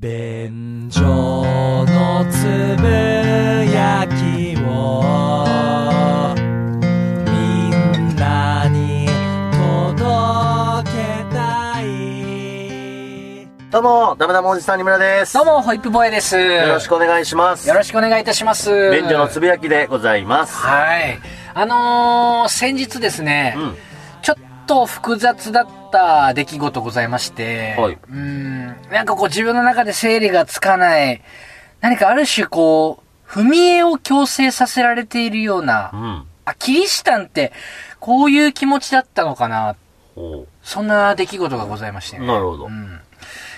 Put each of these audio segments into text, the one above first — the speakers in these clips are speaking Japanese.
便所のつぶやきをみんなに届けたいどうも、ダメダメおじさんにむらです。どうも、ホイップボーイです。よろしくお願いします。よろしくお願いいたします。便所のつぶやきでございます。はい。あのー、先日ですね、うんと複雑だった出来事ございまして、はいうん、なんかこう自分の中で整理がつかない、何かある種こう、踏み絵を強制させられているような、うん。あ、キリシタンってこういう気持ちだったのかな、ほそんな出来事がございましてう。ね。なるほどう。ん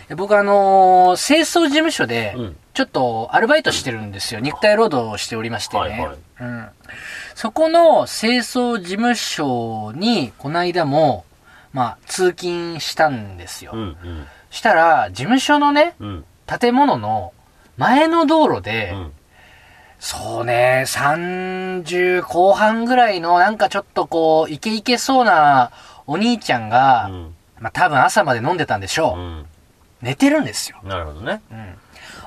で僕あのー清掃事務所でうん、ちょっとアルバイトしてるんですよ。肉体労働をしておりましてね。はいはいうん。そこの清掃事務所に、この間も、まあ、通勤したんですよ。うん、うん、したら、事務所のね、うん。建物の前の道路で、うん。そうね、30後半ぐらいの、なんかちょっとこう、イケイケそうなお兄ちゃんが、うん。まあ多分朝まで飲んでたんでしょう。うん。寝てるんですよ。なるほどね。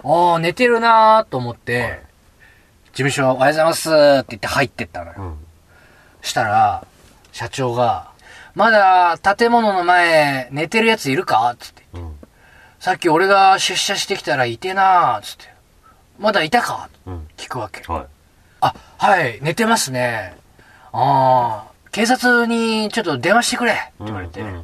ああ、寝てるなーと思って、事務所おはようございますって言って入ってったのよ。うん。したら、社長が、まだ建物の前寝てるやついるかつって。うん。さっき俺が出社してきたらいてなーつって。まだいたかうん。聞くわけ。はい。あ、はい、寝てますね。ああ、警察にちょっと電話してくれって言われて。うん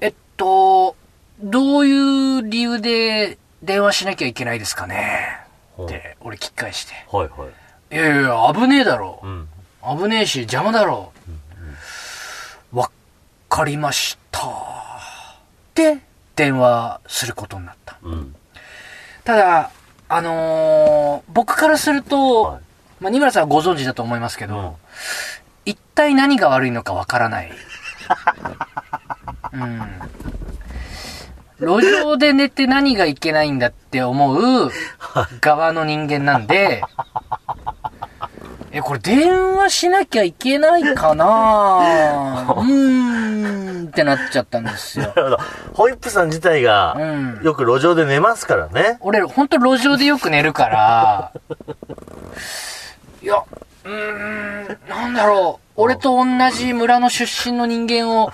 えっと、どういう理由で電話しなきゃいけないですかね？って、俺聞き返して。はい、はい。いやいや、危ねえだろう。ん。危ねえし、邪魔だろ。わかりました。で、電話することになった。うん。ただ、あのー僕からすると、はいまあ、二村さんはご存知だと思いますけど、うん一体何が悪いのかわからない。うん。路上で寝て何がいけないんだって思う側の人間なんで、え、これ電話しなきゃいけないかな？うーんってなっちゃったんですよな。るほど。ホイップさん自体うが、ん。よく路上で寝ますからね。俺、ほんと路上でよく寝るから、いや、うーん、なんだろう。俺と同じ村の出身の人間を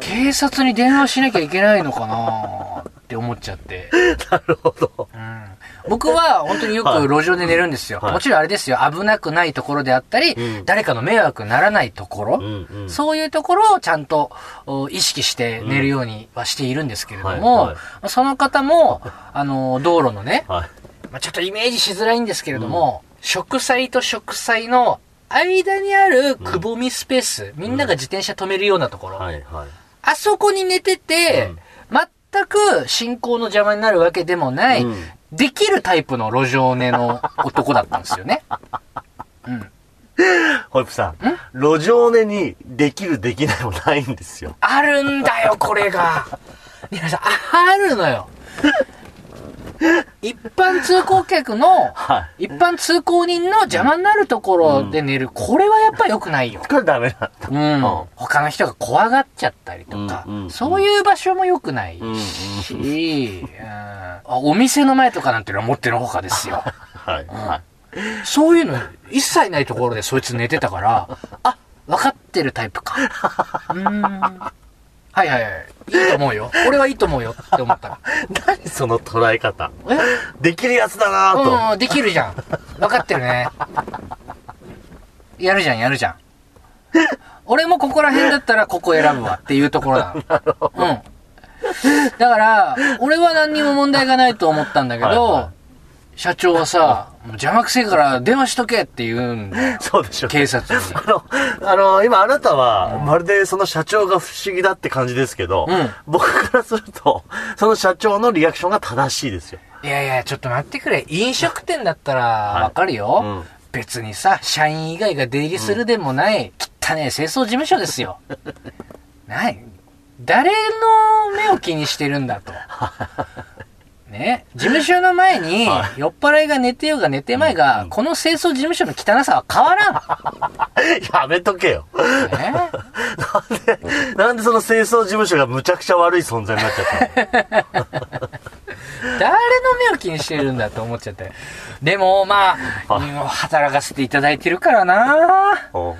警察に電話しなきゃいけないのかなって思っちゃって。なるほど。うん、僕は本当によく路上で寝るんですよ。はいもちろんあれですよ。危なくないところであったり、うん誰かの迷惑にならないところ、うん、うん。そういうところをちゃんとお意識して寝るようにはしているんですけれども、はいはいまあその方も、あの、道路のね、はい。まあ、ちょっとイメージしづらいんですけれども、植栽と植栽の間にあるくぼみスペース、みんなが自転車止めるようなところ、はい、はい。あそこに寝てて、全く進行の邪魔になるわけでもない、うんできるタイプの路上寝の男だったんですよね。うん。ホイップさん、路上寝にできるできないもないんですよ。あるんだよ、これが。皆さん、あるのよ。一般通行客の、はい。一般通行人の邪魔になるところで寝る。これはやっぱ良くないよ。これダメだ。うんうん。他の人が怖がっちゃったりとかそういう場所も良くないし、お店の前とかなんてのはもってのほかですよ。はい。はい。そういうの一切ないところでそいつ寝てたから、あ、分かってるタイプか。うーん。はいはいはい。いいと思うよ。俺はいいと思うよって思ったら。何その捉え方。え？できるやつだなぁと。うん、できるじゃん。分かってるね。やるじゃん、やるじゃん。俺もここら辺だったらここ選ぶわっていうところ なの。うん。だから、俺は何にも問題がないと思ったんだけど、はいはい社長はさ、もう邪魔くせえから電話しとけって言うんだよ。そうでしょ。警察に。あの、あの、今あなたは、まるでその社長が不思議だって感じですけど、うん僕からすると、その社長のリアクションが正しいですよ。いやいや、ちょっと待ってくれ。飲食店だったらわかるよ、うん別にさ、社員以外が出入りするでもない、汚ねえ清掃事務所ですよ。ない。誰の目を気にしてるんだと。ね、事務所の前に、酔っ払いが寝てようが寝てまいが、この清掃事務所の汚さは変わらん。やめとけよ。ね、なんで、なんでその清掃事務所がむちゃくちゃ悪い存在になっちゃったの？誰の目を気にしてるんだと思っちゃって。でも、まあ、働かせていただいてるからな。お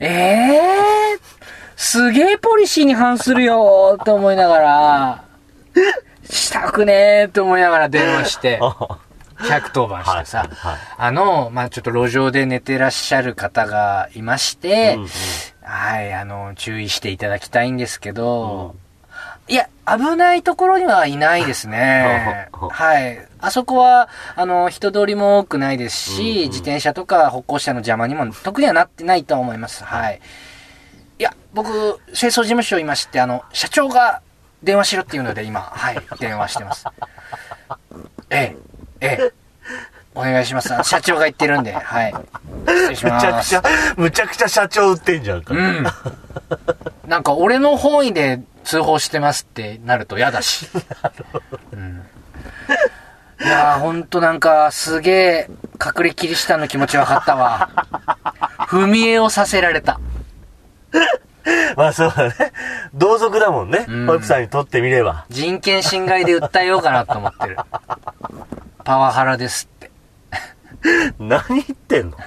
ええー、すげえポリシーに反するよーと思いながら、したくねーと思いながら電話して、110番してさ、はいあの、まあちょっと路上で寝てらっしゃる方がいまして、はい、あの、注意していただきたいんですけど、いや、危ないところにはいないですね。はい。あそこは、あの、人通りも多くないですし、うんうん自転車とか歩行者の邪魔にも特にはなってないと思います。はい。いや、僕、清掃事務所いまして、あの、社長が電話しろっていうので今、はい、電話してます。ええ、ええ。お願いします。社長が言ってるんで、はい。失礼しむます。ちゃくちゃ、むちゃくちゃ社長売ってんじゃんか。うん。なんか俺の本意で通報してますってなると嫌だし。うん、いやーほんとなんかすげえ隠れキリシタンの気持ち分かったわ。踏み絵をさせられた。まあそうだね。同族だもんね。うんホイップさんにとってみれば。人権侵害で訴えようかなと思ってる。パワハラですって。何言ってんの？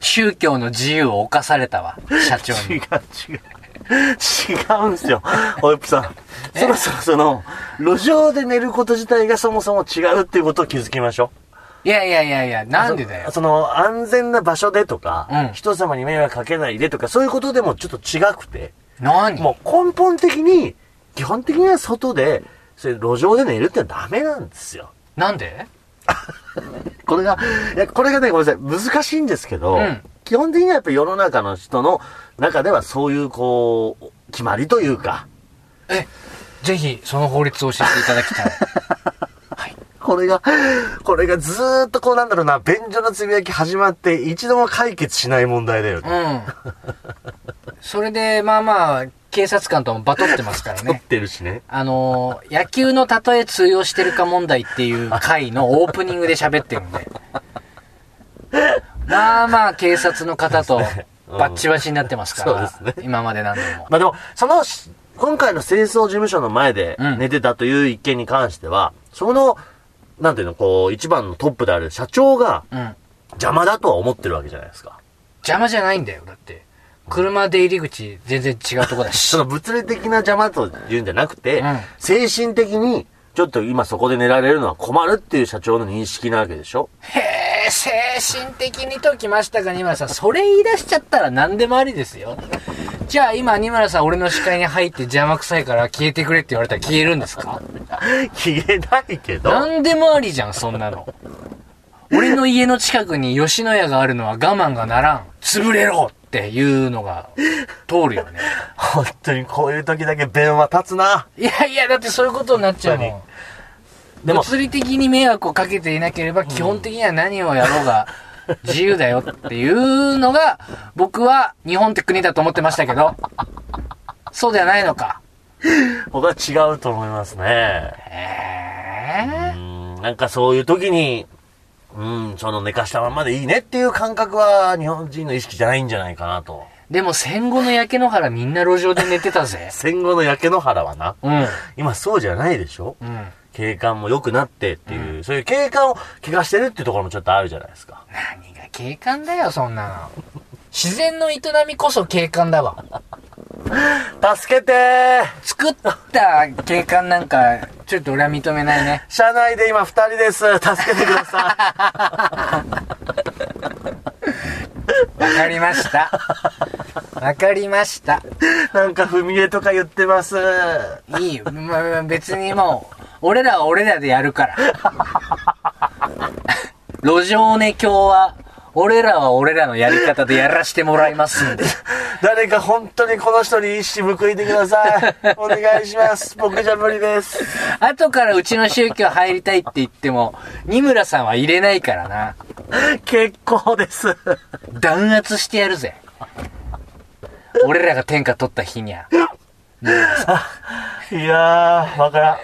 宗教の自由を侵されたわ、社長違うに。違う。違うんすよ。ホイップさん。そろそろその、路上で寝ること自体がそもそも違うっていうことを気づきましょいやいやいやいや、う。なんでだよそ。その、安全な場所でとか、うん人様に迷惑かけないでとか、そういうことでもちょっと違くて、何？もう根本的に、基本的には外で、それ路上で寝るってのはダメなんですよ。なんで？これが、いや、これがね、ごめんなさい、難しいんですけど、うん基本的にはやっぱ世の中の人の中ではそういう、こう、決まりというか、え、ぜひその法律を教えていただきたい。これが、これがずーっとこうなんだろうな、便所のつぶやき始まって一度も解決しない問題だよね。うん。それで、まあまあ、警察官ともバトってますから取っね。てるしね。あのー野球の例え通用してるか問題っていう回のオープニングで喋ってるんで。まあまあ、警察の方とうんバッチバチになってますから。そうですね今まで何度も。まあでも、その、し今回の清掃事務所の前でうん寝てたという一件に関しては、その、なんていうの、こう、一番のトップである社長がうん。邪魔だとは思ってるわけじゃないですか。邪魔じゃないんだよ、だって。車出入り口全然違うとこだし そ。の物理的な邪魔というんじゃなくて、うん精神的に、ちょっと今そこで寝られるのは困るっていう社長の認識なわけでしょ？へえ、精神的にときましたか、二村さん。それ言い出しちゃったら何でもありですよ。じゃあ今、二村さん俺の視界に入って邪魔くさいから消えてくれって言われたら消えるんですか？消えないけど、何でもありじゃん、そんなの。俺の家の近くに吉野家があるのは我慢がならん。潰れろっていうのが通るよね。本当にこういう時だけ弁は立つな。いやいや、だってそういうことになっちゃうもん。でも物理的に迷惑をかけていなければ、基本的には何をやろうが自由だよっていうのが、僕は日本って国だと思ってましたけど、そうではないのか。僕は違うと思いますね。えうーん、なんかそういう時に、うん、その寝かしたままでいいねっていう感覚は日本人の意識じゃないんじゃないかなと。ー、でも戦後の焼け野原みんな路上で寝てたぜ。戦後の焼け野原はな、うん。今そうじゃないでしょ？うん。景観も良くなってっていう、そういう景観を怪我してるっていうところもちょっとあるじゃないですか。何が景観だよ、そんなの。自然の営みこそ景観だわ。助けてー作った景観なんか、ちょっと俺は認めないね。車内で今二人です。助けてくださわかりました。わかりました。い。なんか踏み絵とか言ってます。いいよ。まあ別にもう、俺らは俺らでやるから。路上ね、今日は、俺らは俺らのやり方でやらしてもらいますんで。誰か本当にこの人に一矢報いてください。お願いします。僕じゃ無理です。後からうちの宗教入りたいって言っても、二村さんは入れないからな。結構です。弾圧してやるぜ。俺らが天下取った日にゃ。いやー、わから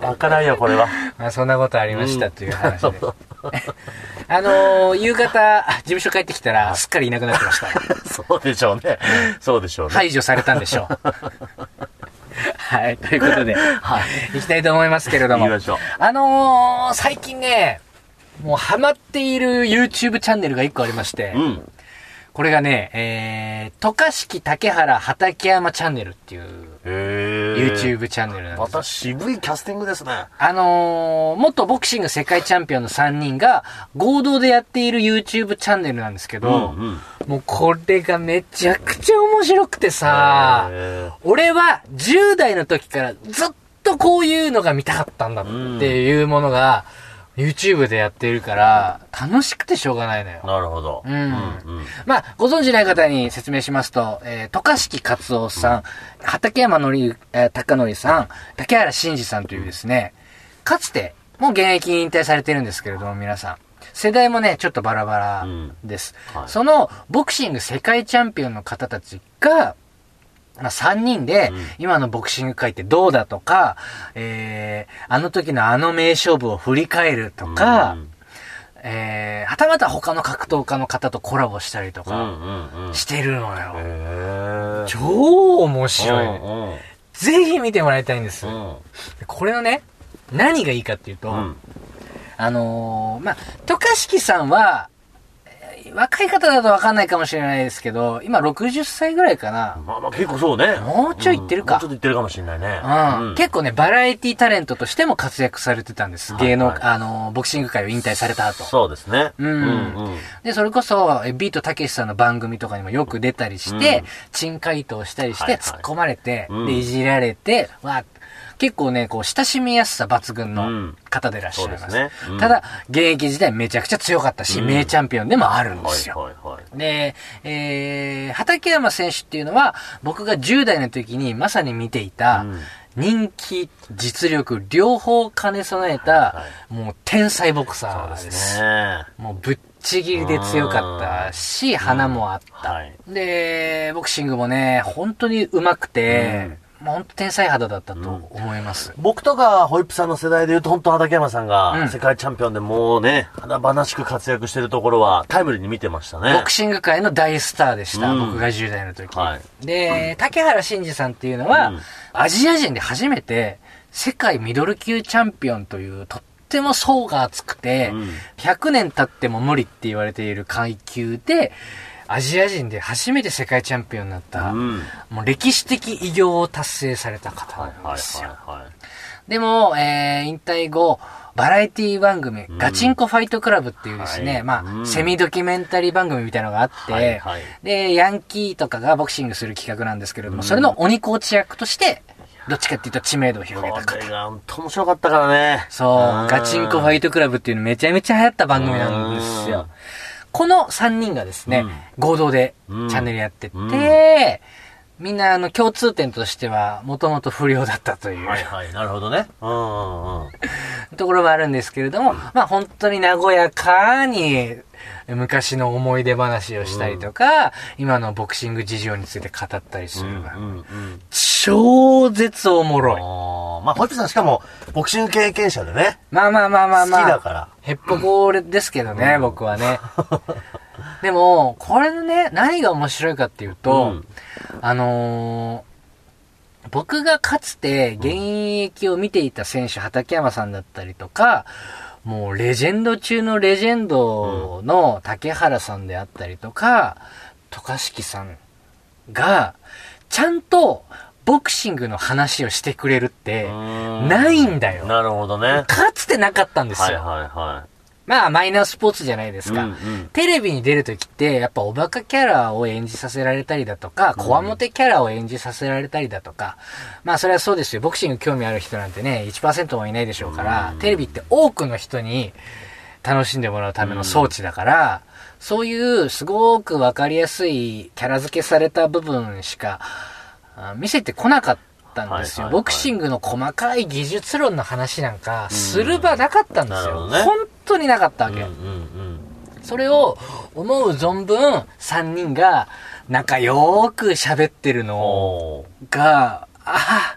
ん。わからんよ、これは。まあそんなことありましたという話で。あのー、夕方、事務所帰ってきたら、すっかりいなくなってました。そうでしょうね。そうでしょうね。排除されたんでしょう。はい、ということで、はい。いきたいと思いますけれども。行きましょうあのー、最近ね、もうハマっている YouTube チャンネルが一個ありまして、うん。これがね、えー、渡嘉敷竹原畠山チャンネルっていうへ YouTube チャンネルなんで。ますた渋いキャスティングですね。あのー、元ボクシング世界チャンピオンの3人が合同でやっている YouTube チャンネルなんですけど、うん。もうこれがめちゃくちゃ面白くてさ、へ俺は10代の時からずっとこういうのが見たかったんだっていうものが YouTube でやっているから楽しくてしょうがないのよー。なるほど。うんうん。まあ、ご存知ない方に説明しますと、えー、渡嘉敷勝夫さん、畠山のり、えー、高則さん、竹原慎二さんというですね、かつて、もう現役引退されてるんですけれども、皆さん。世代もね、ちょっとバラバラです。はいその、ボクシング世界チャンピオンの方たちが、まあ、3人でうん、今のボクシング界ってどうだとか、えー、あの時のあの名勝負を振り返るとか、うん。えー、はたまた他の格闘家の方とコラボしたりとか、うんうんうん。してるのよ。へー。超面白い、ねうんうん。ぜひ見てもらいたいんです。うん。これのね、何がいいかっていうと、うん。あのーまあ、渡嘉敷さんは、えー若い方だとわかんないかもしれないですけど、今60歳ぐらいかな。まあまあ結構そうね。もうちょい行ってるかうんもうちょっと行ってるかもしれないね。うん結構ね、バラエティタレントとしても活躍されてたんです。芸能、はいはいあのーボクシング界を引退された後。そうですね。うんうんで、それこそ、えビートたけしさんの番組とかにもよく出たりして、うん珍回答したりして、はいはい突っ込まれて、うんで、いじられて、わ結構ね、こう、親しみやすさ抜群のうん方でいらっしゃいます。そうですねうんただ、現役時代めちゃくちゃ強かったし、うん名チャンピオンでもあるんではいすよ。はいはい。で、えー、畠山選手っていうのは、僕が10代の時にまさに見ていた、うん人気、実力、両方兼ね備えた、はもう天才ボクサーです。すね。もうぶっちぎりで強かったし、花もあった。はい。で、ボクシングもね、本当に上手くて、もう本当天才肌だったと思います。僕とかホイップさんの世代で言うと本当畠山さんうん。が世界チャンピオンでもうね、華々しく活躍してるところはタイムリーに見てましたね。ボクシング界の大スターでした、うん。僕が10代の時。はい。で、竹原慎二さんっていうのは、うん。アジア人で初めて世界ミドル級チャンピオンというとっても層が厚くて、うん。100年経っても無理って言われている階級で、アジア人で初めて世界チャンピオンになった、うん。もう歴史的偉業を達成された方なんですよ。でも、えー、引退後、バラエティ番組、んガチンコファイトクラブっていうですね、はいまあ、うんセミドキュメンタリー番組みたいなのがあって、はいはいで、ヤンキーとかがボクシングする企画なんですけれども、それの鬼コーチ役として、どっちかっていうと知名度を広げた方。これが本当面白かったからね。そう、ガチンコファイト。トクラブっていうのめちゃめちゃ流行った番組なんですうんよ。この3人がですね、うん合同でチうんャンネルやってて、うんみんなあの共通点としては、もともと不良だったという、はいはい、なるほどね。うんうんうん。ところもあるんですけれども、まあ本当に和やかに昔の思い出話をしたりとか、今のボクシング事情について語ったりする、うんうん超絶おもろい。あーまあ、ホイップさんしかも、ボクシング経験者でね。まあまあまあまあまあ。好きだから。へっぽこですけどね、僕はね。でも、これのね、何が面白いかっていうと、うんあのー僕がかつて現役を見ていた選手、畠山さんだったりとか、もうレジェンド中のレジェンドの竹原さんであったりとか、渡嘉敷さんが、ちゃんとボクシングの話をしてくれるって、ないんだよ。なるほどね。かつてなかったんですよ。はいはいはまあ、マイナースポーツじゃないですい。か。うんうんテレビに出るときって、やっぱおバカキャラを演じさせられたりだとか、こわもてキャラを演じさせられたりだとか、まあそれはそうですよ。ボクシング興味ある人なんてね、1%もいないでしょうから、テレビって多くの人に楽しんでもらうための装置だから、そういうすごくわかりやすいキャラ付けされた部分しかあ見せてこなかったんですよ。はいはいはいボクシングの細かい技術論の話なんかする場なかったんですよ。ね本当になかったわけ。うんうんうん。それを思う存分3人が仲良く喋ってるのが、ああ、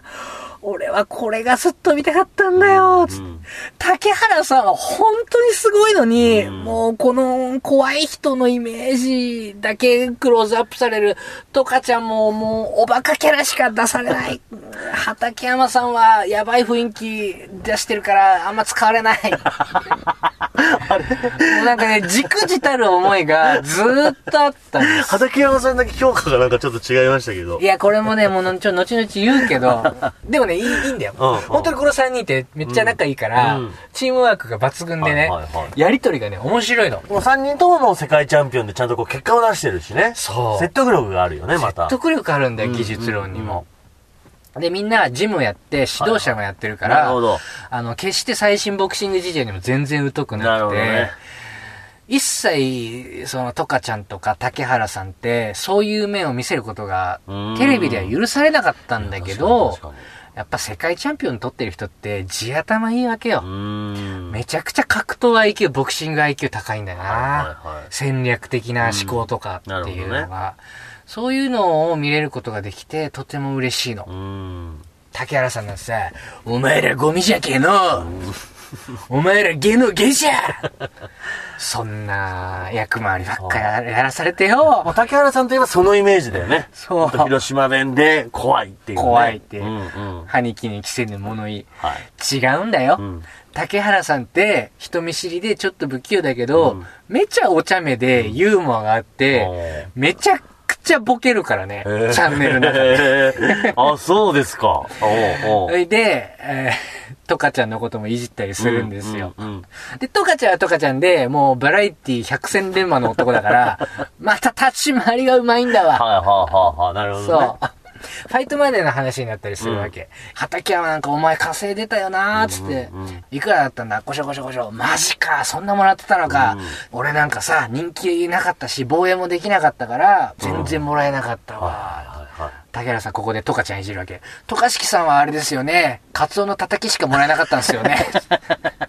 俺はこれがずっと見たかったんだよ、うん竹原さんは本当にすごいのに、うんもうこの怖い人のイメージだけクローズアップされる、トカちゃんももうおバカキャラしか出されない。畠山さんはやばい雰囲気出してるからあんま使われない。もうなんかね、じくじたる思いがずーっとあったんです。畠山さんだけ評価がなんかちょっと違いましたけどい。や、これもね、もうのちょ後々言うけど、でもね、いいいいんだよ。うんうん本当にこの3人ってめっちゃ仲いいから、うんチームワークが抜群でね、はいはいはいやりとりがね、面白いの。この3人とももう世界チャンピオンでちゃんとこう結果を出してるしね。そう説得力があるよね、また。説得力あるんだよ、うん技術論にも。で、みんなジムやって、指導者もやってるから、なるほど。あの、決して最新ボクシング事情にも全然疎くななくて、ね。一切、その、トカちゃんとか竹原さんって、そういう面を見せることがうん、テレビでは許されなかったんだけどやっぱ世界チャンピオン取ってる人って地頭いいわけよ。めちゃくちゃ格闘 IQ、ボクシング IQ 高いんだよな。はいはいはい戦略的な思考とかっていうのが、そういうのを見れることができて、とても嬉しいのう。ーん。竹原さんがさ、お前らゴミじゃけえのお前らゲのゲじゃそんな役回りばっかややらされてもうよ竹原さんといえばそのイメージだよね。そう広島弁で怖いっていう、ね。怖いってうんうん。歯に衣に着せぬ物言い。はい。違うんだよ。うん竹原さんって人見知りでちょっと不器用だけど、うんめちゃお茶目でユーモアがあって、めちゃくちゃボケるからね、へーチャンネルの中で。へーあ、そうですか。おうおで、えー、トカちゃんのこともいじったりするんですよ。うんうんで、トカちゃんはトカちゃんで、もうバラエティ百戦錬磨の男だから、また立ち回りがうまいんだわ。はいはいはいはい。なるほどね。そう。ファイトマネーの話になったりするわけ。畠山なんかお前稼いでたよなーっつって、うんうんいくらだったんだ？ごしょごしょごしょ。マジか、そんなもらってたのか。うん俺なんかさ、人気なかったし、防衛もできなかったから、全然もらえなかったわ。竹原さんここでトカちゃんいじるわけ。トカシキさんはあれですよね。カツオのたたきしかもらえなかったんですよね。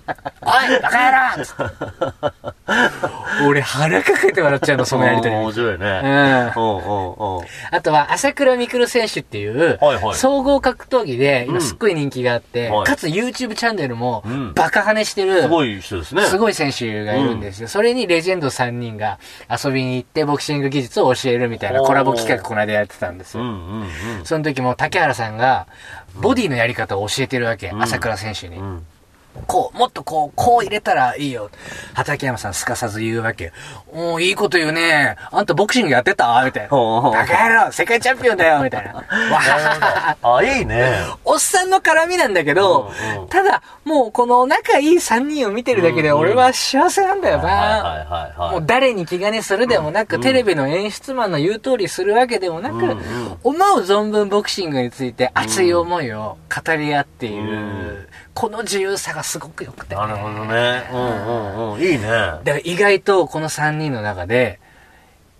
おいバカ野郎 俺腹かけて笑っちゃうの、そのやりとり。面白いね。うん。おうおうおうあとは、朝倉未来選手っていうはいはい、総合格闘技で、うん今すっごい人気があってはい、かつ YouTube チャンネルもうん、バカ跳ねしてる、すごい人ですね。すごい選手がいるんですよ。それにレジェンド3人が遊びに行って、ボクシング技術を教えるみたいなコラボ企画この間やってたんですよ。うんうんうん。その時も竹原さんが、ボディのやり方を教えてるわけ、ん朝倉選手に。うんこう、もっとこう、こう入れたらいいよ。畠山さんすかさず言うわけ。おーいいこと言うね。あんたボクシングやってた？みたいな。バカ野郎世界チャンピオンだよみたいな。わはははあ、いいね。おっさんの絡みなんだけどうんうん、ただ、もうこの仲いい3人を見てるだけでうんうん俺は幸せなんだよはいな。もう誰に気兼ねするでもなく、テレビの演出マンの言う通りするわけでもなく、うんうん思う存分ボクシングについて熱い思いを語り合っている、うんこの自由さがすごく良くて、なるほどね。うんうんうん。いいね。だから意外とこの3人の中で、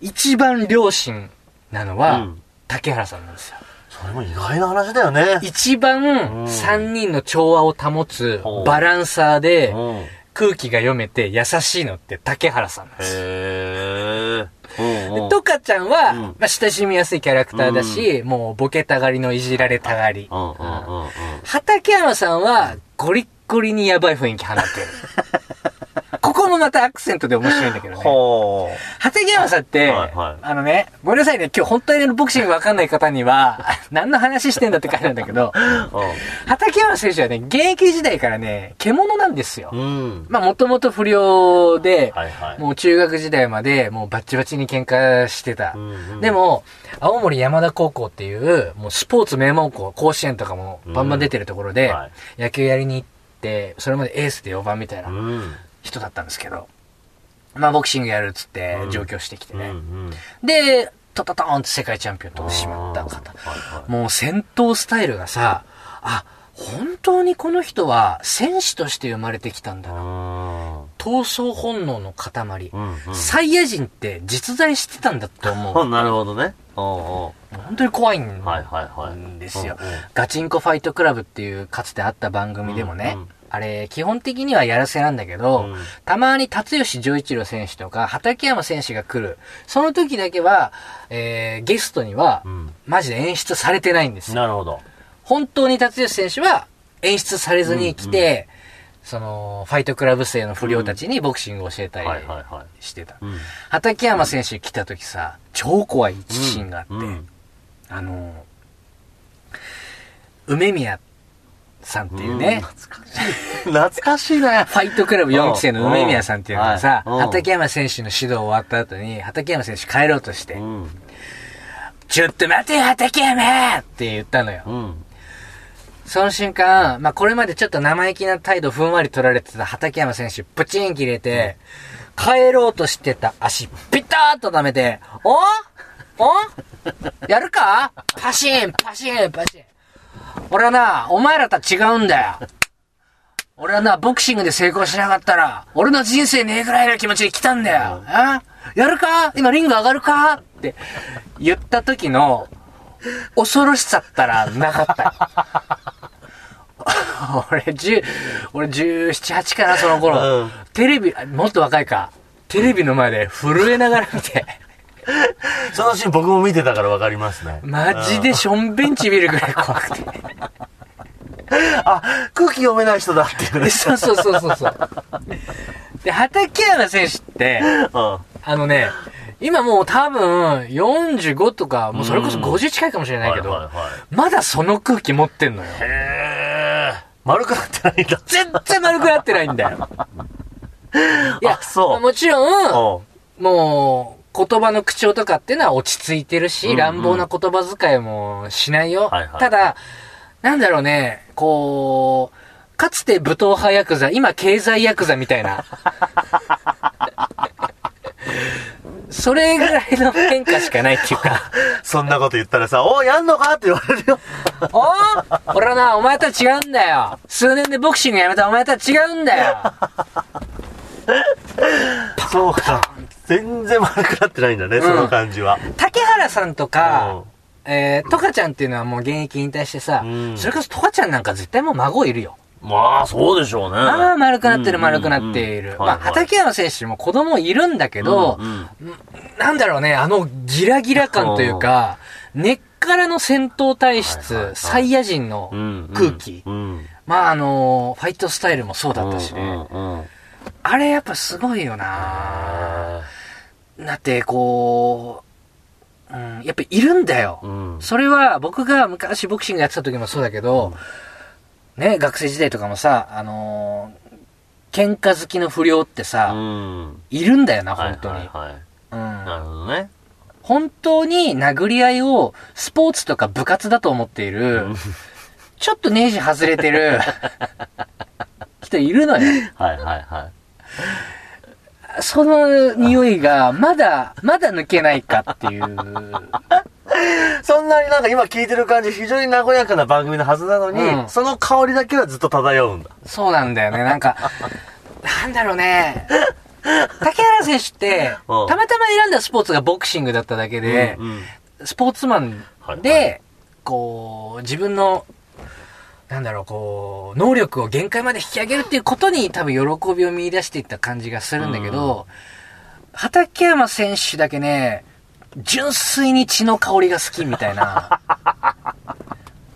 一番両親なのは、うん竹原さんなんですよ。それも意外な話だよね。一番3人の調和を保つバランサーでうん。空気が読めて優しいのって竹原さんなんですよ。へえ。トカちゃんは、うん。まあ、親しみやすいキャラクターだし、もうボケたがりのいじられたがり。畠山さんは、ゴリッゴリにやばい雰囲気放ってる。ここもまたアクセントで面白いんだけどね。ほ畠山さんって、はいはい。あのね、ごめんなさいね、今日本当にボクシングわかんない方には、何の話してんだって感じなんだけど、う。畠山選手はね、現役時代からね、獣なんですよ。うん。まあ、もともと不良で、はいはい。もう中学時代までもうバッチバチに喧嘩してた。うんうんでも、青森山田高校っていう、もうスポーツ名門校、甲子園とかもバンバン出てるところで、うんはい野球やりに行って、それまでエースで4番みたいなうん。人だったんですけど、まあボクシングやるっつってうん上京してきてね。で、ーンって世界チャンピオン取ってしまった方。もう戦闘スタイルがさ、あ、本当にこの人は戦士として生まれてきたんだな。闘争本能の塊。うんうん。サイヤ人って実在してたんだと思う。うん。なるほどね。おうお本当に怖いんはいはいはいですようんうん。ガチンコファイトクラブっていうかつてあった番組でもね、うんうんあれ、基本的にはやらせなんだけど、うんたまに辰吉丈一郎選手とか、畠山選手が来る。その時だけは、えー、ゲストには、うんマジで演出されてないんですよ。なるほど。本当に辰吉選手は演出されずに来て、その、ファイトクラブ生の不良たちにボクシングを教えたり。してた。うん。畠山選手来た時さ、超怖い一シーンがあって、うんあの、梅宮さんっていうね、懐かしい。懐かしいね。ファイトクラブ4期生の梅宮さんっていうのがさ、畠山選手の指導終わった後に、畠山選手帰ろうとして、うん。ちょっと待てよ、畠山って言ったのよ。うん。その瞬間、まあ、これまでちょっと生意気な態度ふんわり取られてた畠山選手、プチン切れて、帰ろうとしてた足、ピタッと舐めて、おおやるか？パシン、パシン、パシン。俺はな、お前らとは違うんだよ。俺はな、ボクシングで成功しなかったら、俺の人生ねえぐらいの気持ちで来たんだよ。あやるか？今リング上がるか？って言った時の、恐ろしさったらなかったよ。俺、十、俺十七八かな、その頃。うんテレビ、あもっと若いか。テレビの前で震えながら見て、そのシーン僕も見てたからわかりますね。マジでしょんべんちびるぐらい怖くて。あ、空気読めない人だっていうね。そうそうそうそうそう。で、畠山選手って、うん。あのね、今もう多分45とか、もうそれこそ50近いかもしれないけど、はいはいはいまだその空気持ってんのよ。へー。丸くなってないんだ。全然丸くなってないんだよ。い やあ、そうまあもちろん。もう、言葉の口調とかっていうのは落ち着いてるし、うんうん乱暴な言葉遣いもしないよ。はいはいただ、なんだろうね、こう、かつて武闘派ヤクザ、今経済ヤクザみたいな。それぐらいの変化しかないっていうか。そんなこと言ったらさ、おやんのか？って言われるよ。お俺はな、お前とは違うんだよ。数年でボクシングやめたお前とは違うんだよ。そうか。全然丸くなってないんだね、その感じは。竹原さんとか、えー、トカちゃんっていうのはもう現役引退してさ、うんそれこそトカちゃんなんか絶対もう孫いるよ。まあ、そうでしょうね。まあ丸くなってるうん丸くなっている。うんまあ、畠山選手も子供いるんだけど、うんなんだろうね、あのギラギラ感というか、根っからの戦闘体質、サイヤ人のうん空気。うん。まああのファイトスタイルもそうだったしね。あれやっぱすごいよなだってこう、うん、やっぱいるんだよ。うん。それは僕が昔ボクシングやってた時もそうだけど、ね、学生時代とかもさ、あのー喧嘩好きの不良ってさ、うん。いるんだよな、はい本当に。はいはい。うんなるほどね。本当に殴り合いをスポーツとか部活だと思っている、ちょっとネジ外れてる 人いるのよ。はいはいはい。その匂いがまだ、まだ抜けないかっていう。そんなになんか今聞いてる感じ、非常に和やかな番組のはずなのに、うんその香りだけはずっと漂うんだ。そうなんだよね。なんか、なんだろうね。竹原選手って、うんたまたま選んだスポーツがボクシングだっただけで、うんうんスポーツマンはいで、こう、自分の、なんだろう、こう、能力を限界まで引き上げるっていうことに多分喜びを見出していった感じがするんだけど、畠山選手だけね、純粋に血の香りが好きみたいな、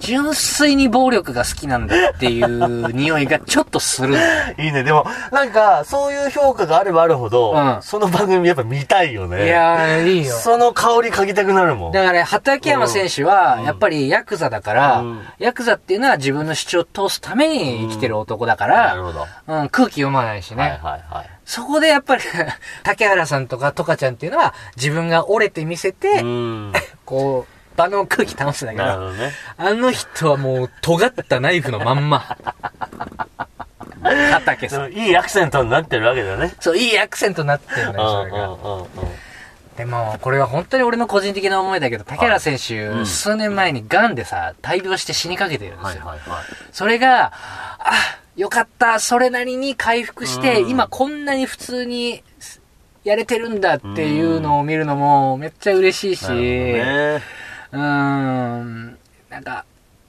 純粋に暴力が好きなんだっていう匂いがちょっとする。いいね。でも、なんか、そういう評価があればあるほど、うんその番組やっぱ見たいよね。いやー、いいよ。その香り嗅ぎたくなるもん。だから、畠山選手は、やっぱりヤクザだから、うんヤクザっていうのは自分の主張を通すために生きてる男だかなら、るほど。うん、空気読まないしね。はいはいはい。そこでやっぱり、竹原さんとかトカちゃんっていうのは、自分が折れてみせて、うん。こう、場の空気保つんだけど、なるほどね。あの人はもう、尖ったナイフのまんま。畑さん。いいアクセントになってるわけだよね。そう、いいアクセントになってるんよ、それが。うんうんうん。でも、これは本当に俺の個人的な思いだけど、竹原選手、うん数年前に癌でさ、大病して死にかけてるんですよ。はいはいはい。それが、あ、よかった、それなりに回復して、うん今こんなに普通にやれてるんだっていうのを見るのもめっちゃ嬉しいし、なるうーん、なんか、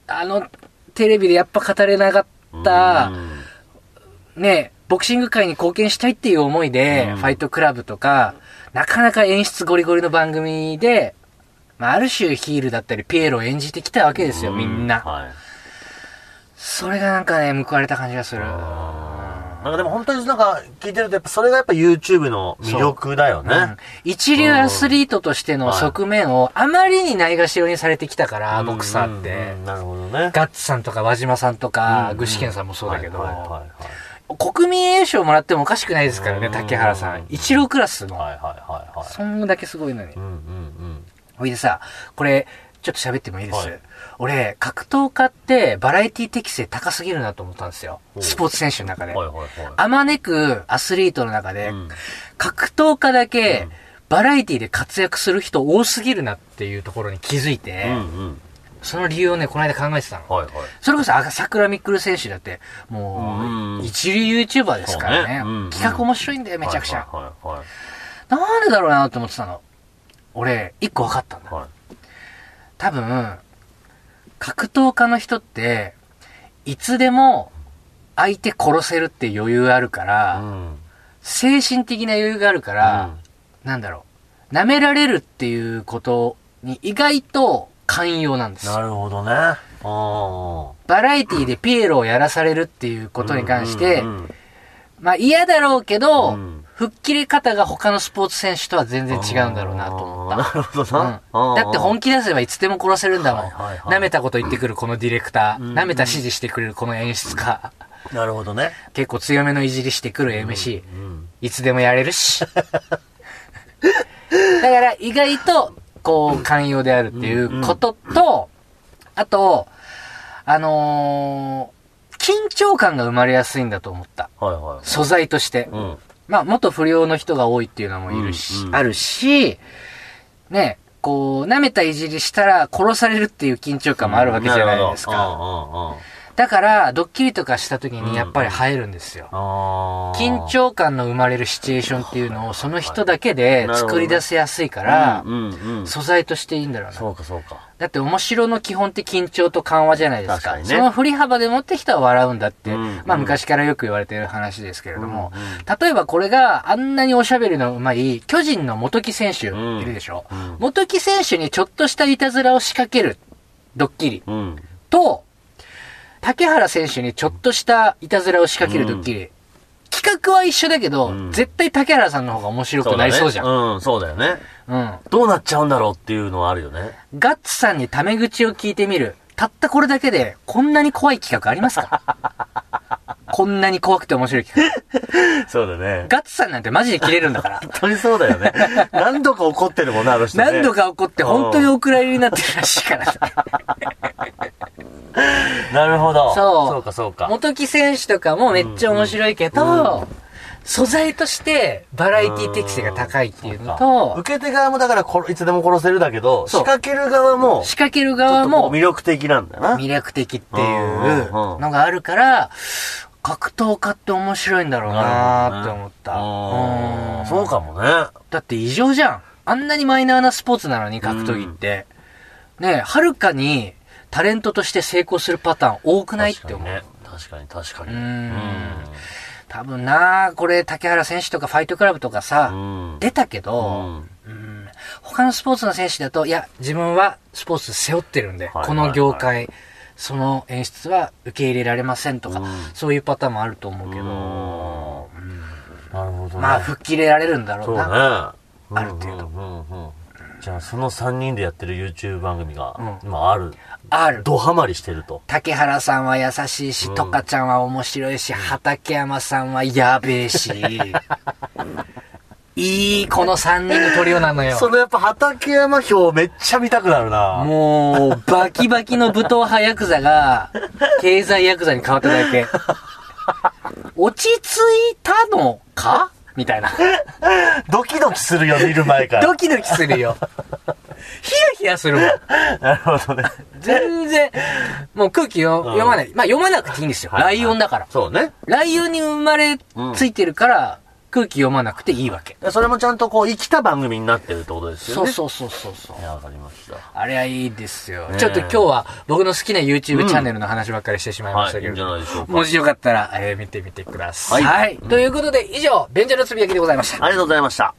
あの、テレビでやっぱ語れなかっ。た、うんね、ボクシング界に貢献したいっていう思いで、うんファイトクラブとか、なかなか演出ゴリゴリの番組で、まあ、ある種ヒールだったりピエロを演じてきたわけですよ、みんな。はい。それがなんかね、報われた感じがする。なんかでも本当になんか聞いてるとやっぱそれがやっぱ YouTube の魅力だよね。う。ん。一流アスリートとしての側面をあまりにないがしろにされてきたから、ボクサーって。なるほどね。ガッツさんとか輪島さんとか、うん。具志堅さんもそうだけど、はい。はい。はい。国民栄誉賞もらってもおかしくないですからね、うん。竹原さん。一郎クラスの。はい。はい。はい。はい。そんだけすごいのに。う。ん。うん。うん。ほいでさ、これ、ちょっと喋ってもいいです、はい俺、格闘家ってバラエティ適性高すぎるなと思ったんですよ。スポーツ選手の中で。はいはいはい。あまねくアスリートの中で、うん格闘家だけうんバラエティで活躍する人多すぎるなっていうところに気づいて、うんうん。その理由をね、この間考えてたの。はいはい。それこそ、あ桜ミックル選手だって、もう一流 YouTuber ですからね。そうねうん企画面白いんだよ、めちゃくちゃ。はいはいはいなんでだろうなと思ってたの。俺、一個分かったんだ。はい。多分、格闘家の人って、いつでも相手殺せるって余裕あるから、うん。精神的な余裕があるから、なんだろう、舐められるっていうことに意外と寛容なんです。よなるほどね。バラエティでピエロをやらされるっていうことに関して、うんうん。まあ嫌だろうけど、うん吹っ切れ方が他のスポーツ選手とは全然違うんだろうなと思った。なるほどな。うん、だって本気。気出せばいつでも殺せるんだもん。はいはいはい舐めたこと言ってくるこのディレクター、うん舐めた指示してくれるこの演出家、なるほどね。結構強めのいじりしてくる MC、うん。いつでもやれるし。だから意外と、こう、寛容であるっていうことと、あと、あのー緊張感が生まれやすいんだと思った。はいはい。素材として。うん。まあ、元不良の人が多いっていうのもいるし、うんうんあるし、ね、こう、舐めたいじりしたら殺されるっていう緊張感もあるわけじゃないですか。だから、ドッキリとかした時にやっぱり映えるんですよ。うん。緊張感の生まれるシチュエーションっていうのをその人だけで作り出せやすいから。素材としていいんだろうな。そうかそうか。だって面白の基本って緊張と緩和じゃないですか。確かにね。その振り幅でもって人は笑うんだって、うん。まあ昔からよく言われてる話ですけれども、うんうん。例えばこれがあんなにおしゃべりのうまい巨人の元木選手うんいるでしょ、うん元木選手にちょっとしたいたずらを仕掛けるドッキリ。うん。と、竹原選手にちょっとしたいたずらを仕掛けるドッキリ。企画は一緒だけど、うん絶対竹原さんの方が面白くなりそうじゃん。うん、そうだよね。うん。どうなっちゃうんだろうっていうのはあるよね。ガッツさんにタメ口を聞いてみる。たったこれだけで、こんなに怖い企画ありますか？こんなに怖くて面白い企画。そうだね。ガッツさんなんてマジで切れるんだから。本当にそうだよね。何度か怒ってるもんな、あの人ね。何度か怒って本当にお蔵入りになってるらしいからね。なるほど。そうそうかそうか。元木選手とかもめっちゃ面白いけど、素材としてバラエティ適性が高いっていうのと、受け手側もだからこいつでも殺せるだけど、仕掛ける側も、仕掛ける側も魅力的なんだな。魅力的っていうのがあるから、格闘家って面白いんだろうなーって思った。うんうんそうかもね。だって異常じゃん。あんなにマイナーなスポーツなのに格闘技って。ねえ、はるかにタレントとして成功するパターン多くないって思う。ね。確かに確かに。うん多分なこれ竹原選手とかファイトクラブとかさ、うん。出たけうど、ん。うん他のスポーツの選手だと、いや、自分はスポーツ背負ってるんで、はいはいこの業界、その演出は受け入れられませんとか、うんそういうパターンもあると思うけど、なるほどね。まあ、吹っ切れられるんだろそううね。な。ある程度じゃあ、その3人でやってる YouTube 番組がうん、今ある。ある。ドハマりしてると。竹原さんは優しいし、うんとかちゃんは面白いし、畠山さんはやべえし、いい、この3人のトリオなのよ。そのやっぱ畠山表めっちゃ見たくなるな。もう、バキバキの武闘派ヤクザが、経済ヤクザに変わっただけ。落ち着いたのか？みたいな。ドキドキするよ、見る前から。ドキドキするよ。ヒヤヒヤするもん。なるほどね。全然、もう空気をん読まない。まあ読まなくていいんですよ。ライオンだから。そうね。ライオンに生まれついてるから、空気読まなくていいわけ。それもちゃんとこう、生きた番組になってるってことですよね。そうそうそうそう。いや、わかりました。あれはいいですよ。ちょっと今日は僕の好きな YouTube チャンネルの話ばっかりしてしまいましたけど、はい、いいもしよかったら、えー、見てみてください。はい。ということで、以上、ベンジャーのつぶやきでございました。ありがとうございました。